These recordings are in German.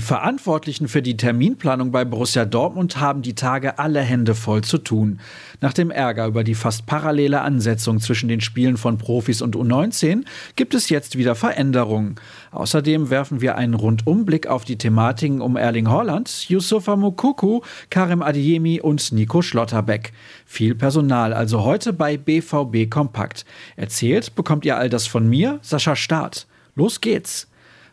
Verantwortlichen für die Terminplanung bei Borussia Dortmund haben die Tage alle Hände voll zu tun. Nach dem Ärger über die fast parallele Ansetzung zwischen den Spielen von Profis und U19 gibt es jetzt wieder Veränderungen. Außerdem werfen wir einen Rundumblick auf die Thematiken um Erling Haaland, Yusufa Mukuku, Karim Adiemi und Nico Schlotterbeck. Viel Personal also heute bei BVB Kompakt. Erzählt bekommt ihr all das von mir, Sascha Staat. Los geht's!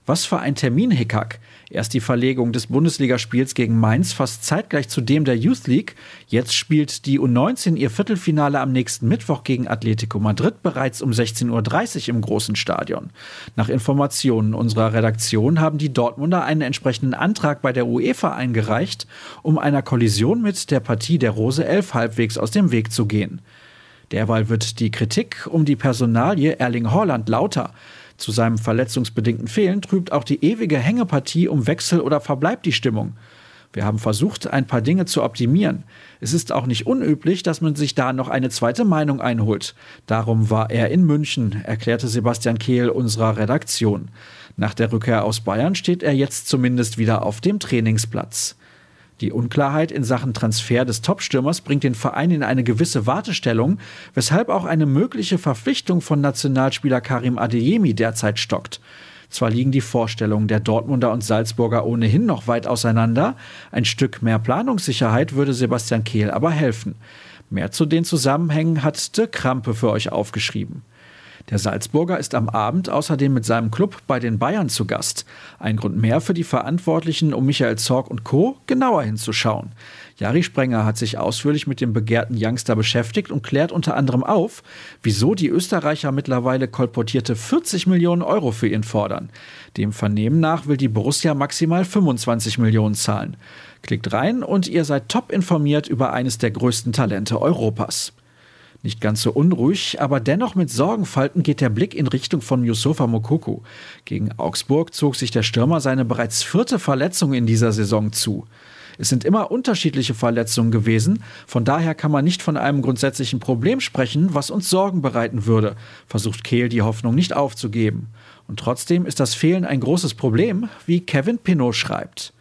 Was für ein Terminhickhack. Erst die Verlegung des Bundesligaspiels gegen Mainz fast zeitgleich zu dem der Youth League. Jetzt spielt die U19 ihr Viertelfinale am nächsten Mittwoch gegen Atletico Madrid bereits um 16.30 Uhr im großen Stadion. Nach Informationen unserer Redaktion haben die Dortmunder einen entsprechenden Antrag bei der UEFA eingereicht, um einer Kollision mit der Partie der Rose 11 halbwegs aus dem Weg zu gehen. Derweil wird die Kritik um die Personalie Erling Haaland lauter. Zu seinem verletzungsbedingten Fehlen trübt auch die ewige Hängepartie um Wechsel oder Verbleib die Stimmung. Wir haben versucht, ein paar Dinge zu optimieren. Es ist auch nicht unüblich, dass man sich da noch eine zweite Meinung einholt. Darum war er in München, erklärte Sebastian Kehl unserer Redaktion. Nach der Rückkehr aus Bayern steht er jetzt zumindest wieder auf dem Trainingsplatz. Die Unklarheit in Sachen Transfer des Topstürmers bringt den Verein in eine gewisse Wartestellung, weshalb auch eine mögliche Verpflichtung von Nationalspieler Karim Adeyemi derzeit stockt. Zwar liegen die Vorstellungen der Dortmunder und Salzburger ohnehin noch weit auseinander, ein Stück mehr Planungssicherheit würde Sebastian Kehl aber helfen. Mehr zu den Zusammenhängen hat De Krampe für euch aufgeschrieben. Der Salzburger ist am Abend außerdem mit seinem Club bei den Bayern zu Gast. Ein Grund mehr für die Verantwortlichen um Michael Zorg und Co. genauer hinzuschauen. Jari Sprenger hat sich ausführlich mit dem begehrten Youngster beschäftigt und klärt unter anderem auf, wieso die Österreicher mittlerweile kolportierte 40 Millionen Euro für ihn fordern. Dem Vernehmen nach will die Borussia maximal 25 Millionen zahlen. Klickt rein und ihr seid top informiert über eines der größten Talente Europas. Nicht ganz so unruhig, aber dennoch mit Sorgenfalten geht der Blick in Richtung von Yusufa Mokoku. Gegen Augsburg zog sich der Stürmer seine bereits vierte Verletzung in dieser Saison zu. Es sind immer unterschiedliche Verletzungen gewesen, von daher kann man nicht von einem grundsätzlichen Problem sprechen, was uns Sorgen bereiten würde, versucht Kehl die Hoffnung nicht aufzugeben. Und trotzdem ist das Fehlen ein großes Problem, wie Kevin Pinot schreibt.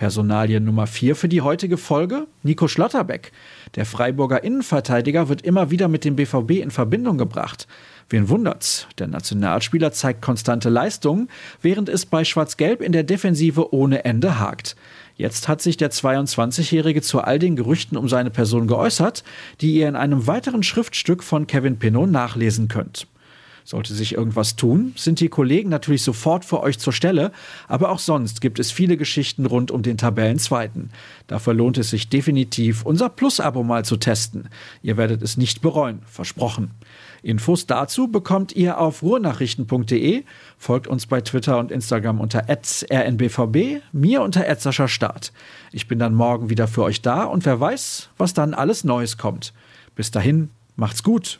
Personalie Nummer 4 für die heutige Folge, Nico Schlotterbeck. Der Freiburger Innenverteidiger wird immer wieder mit dem BVB in Verbindung gebracht. Wen wundert's? Der Nationalspieler zeigt konstante Leistungen, während es bei Schwarz-Gelb in der Defensive ohne Ende hakt. Jetzt hat sich der 22-Jährige zu all den Gerüchten um seine Person geäußert, die ihr in einem weiteren Schriftstück von Kevin Pinot nachlesen könnt. Sollte sich irgendwas tun, sind die Kollegen natürlich sofort für euch zur Stelle, aber auch sonst gibt es viele Geschichten rund um den Tabellenzweiten. Dafür lohnt es sich definitiv, unser Plus-Abo mal zu testen. Ihr werdet es nicht bereuen, versprochen. Infos dazu bekommt ihr auf ruhrnachrichten.de, folgt uns bei Twitter und Instagram unter rnbvb, mir unter Start. Ich bin dann morgen wieder für euch da und wer weiß, was dann alles Neues kommt. Bis dahin, macht's gut.